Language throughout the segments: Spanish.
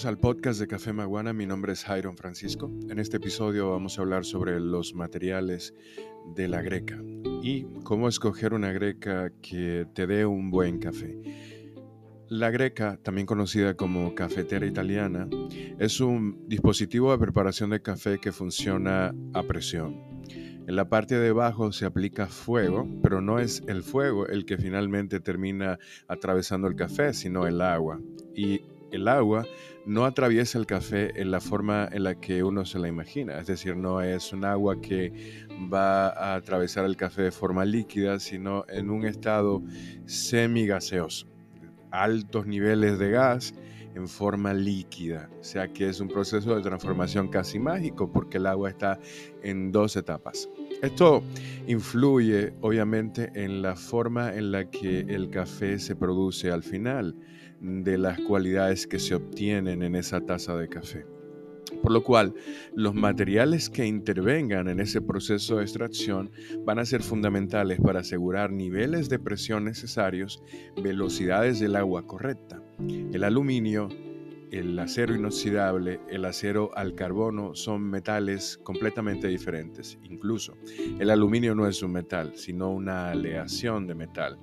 Bienvenidos al podcast de Café Maguana. Mi nombre es Jairon Francisco. En este episodio vamos a hablar sobre los materiales de la greca y cómo escoger una greca que te dé un buen café. La greca, también conocida como cafetera italiana, es un dispositivo de preparación de café que funciona a presión. En la parte de abajo se aplica fuego, pero no es el fuego el que finalmente termina atravesando el café, sino el agua. Y el agua no atraviesa el café en la forma en la que uno se la imagina, es decir, no es un agua que va a atravesar el café de forma líquida, sino en un estado semigaseoso, altos niveles de gas en forma líquida, o sea que es un proceso de transformación casi mágico porque el agua está en dos etapas. Esto influye obviamente en la forma en la que el café se produce al final de las cualidades que se obtienen en esa taza de café. Por lo cual, los materiales que intervengan en ese proceso de extracción van a ser fundamentales para asegurar niveles de presión necesarios, velocidades del agua correcta. El aluminio, el acero inoxidable, el acero al carbono son metales completamente diferentes. Incluso, el aluminio no es un metal, sino una aleación de metal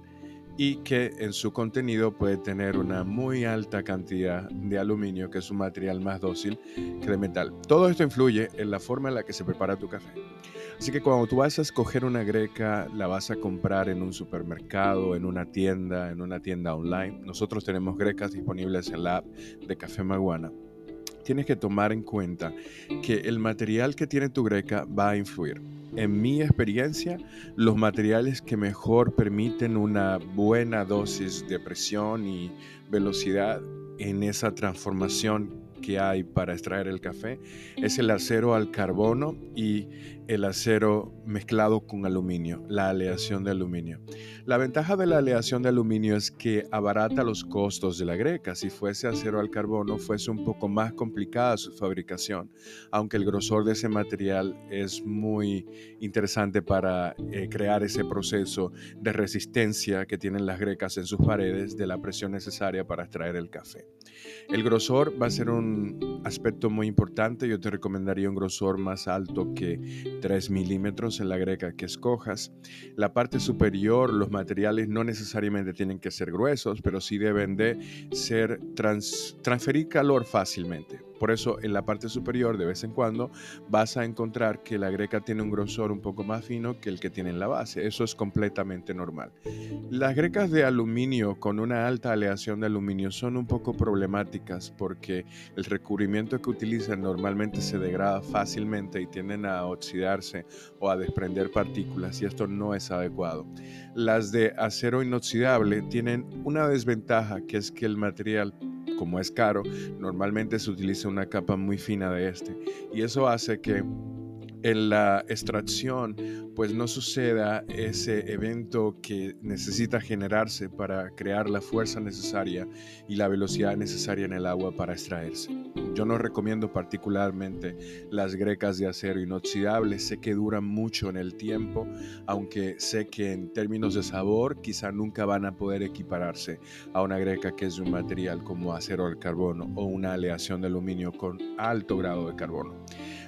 y que en su contenido puede tener una muy alta cantidad de aluminio, que es un material más dócil que de metal. Todo esto influye en la forma en la que se prepara tu café. Así que cuando tú vas a escoger una greca, la vas a comprar en un supermercado, en una tienda, en una tienda online. Nosotros tenemos grecas disponibles en la app de Café Maguana. Tienes que tomar en cuenta que el material que tiene tu greca va a influir en mi experiencia, los materiales que mejor permiten una buena dosis de presión y velocidad en esa transformación que hay para extraer el café es el acero al carbono y el acero mezclado con aluminio, la aleación de aluminio. La ventaja de la aleación de aluminio es que abarata los costos de la greca. Si fuese acero al carbono, fuese un poco más complicada su fabricación, aunque el grosor de ese material es muy interesante para eh, crear ese proceso de resistencia que tienen las grecas en sus paredes de la presión necesaria para extraer el café. El grosor va a ser un aspecto muy importante. Yo te recomendaría un grosor más alto que 3 milímetros en la greca que escojas. La parte superior, los materiales no necesariamente tienen que ser gruesos, pero sí deben de ser transferir calor fácilmente. Por eso en la parte superior de vez en cuando vas a encontrar que la greca tiene un grosor un poco más fino que el que tiene en la base. Eso es completamente normal. Las grecas de aluminio con una alta aleación de aluminio son un poco problemáticas porque el recubrimiento que utilizan normalmente se degrada fácilmente y tienden a oxidarse o a desprender partículas y esto no es adecuado. Las de acero inoxidable tienen una desventaja que es que el material como es caro, normalmente se utiliza una capa muy fina de este. Y eso hace que en la extracción pues no suceda ese evento que necesita generarse para crear la fuerza necesaria y la velocidad necesaria en el agua para extraerse. Yo no recomiendo particularmente las grecas de acero inoxidable, sé que duran mucho en el tiempo, aunque sé que en términos de sabor quizá nunca van a poder equipararse a una greca que es de un material como acero al carbono o una aleación de aluminio con alto grado de carbono.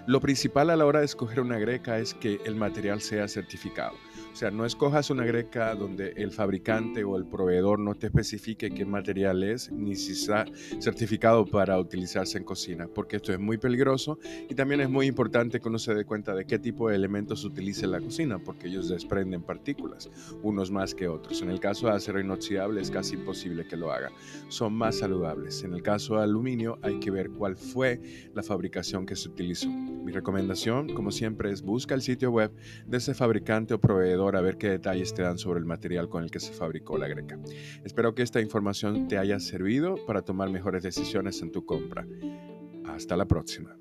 Lo principal a la hora de escoger una greca es que el material sea certificado. O sea, no escojas una greca donde el fabricante o el proveedor no te especifique qué material es ni si está certificado para utilizarse en cocina, porque esto es muy peligroso y también es muy importante que uno se dé cuenta de qué tipo de elementos utiliza en la cocina, porque ellos desprenden partículas, unos más que otros. En el caso de acero inoxidable es casi imposible que lo haga, son más saludables. En el caso de aluminio hay que ver cuál fue la fabricación que se utilizó. Mi recomendación, como siempre, es busca el sitio web de ese fabricante o proveedor a ver qué detalles te dan sobre el material con el que se fabricó la greca. Espero que esta información te haya servido para tomar mejores decisiones en tu compra. Hasta la próxima.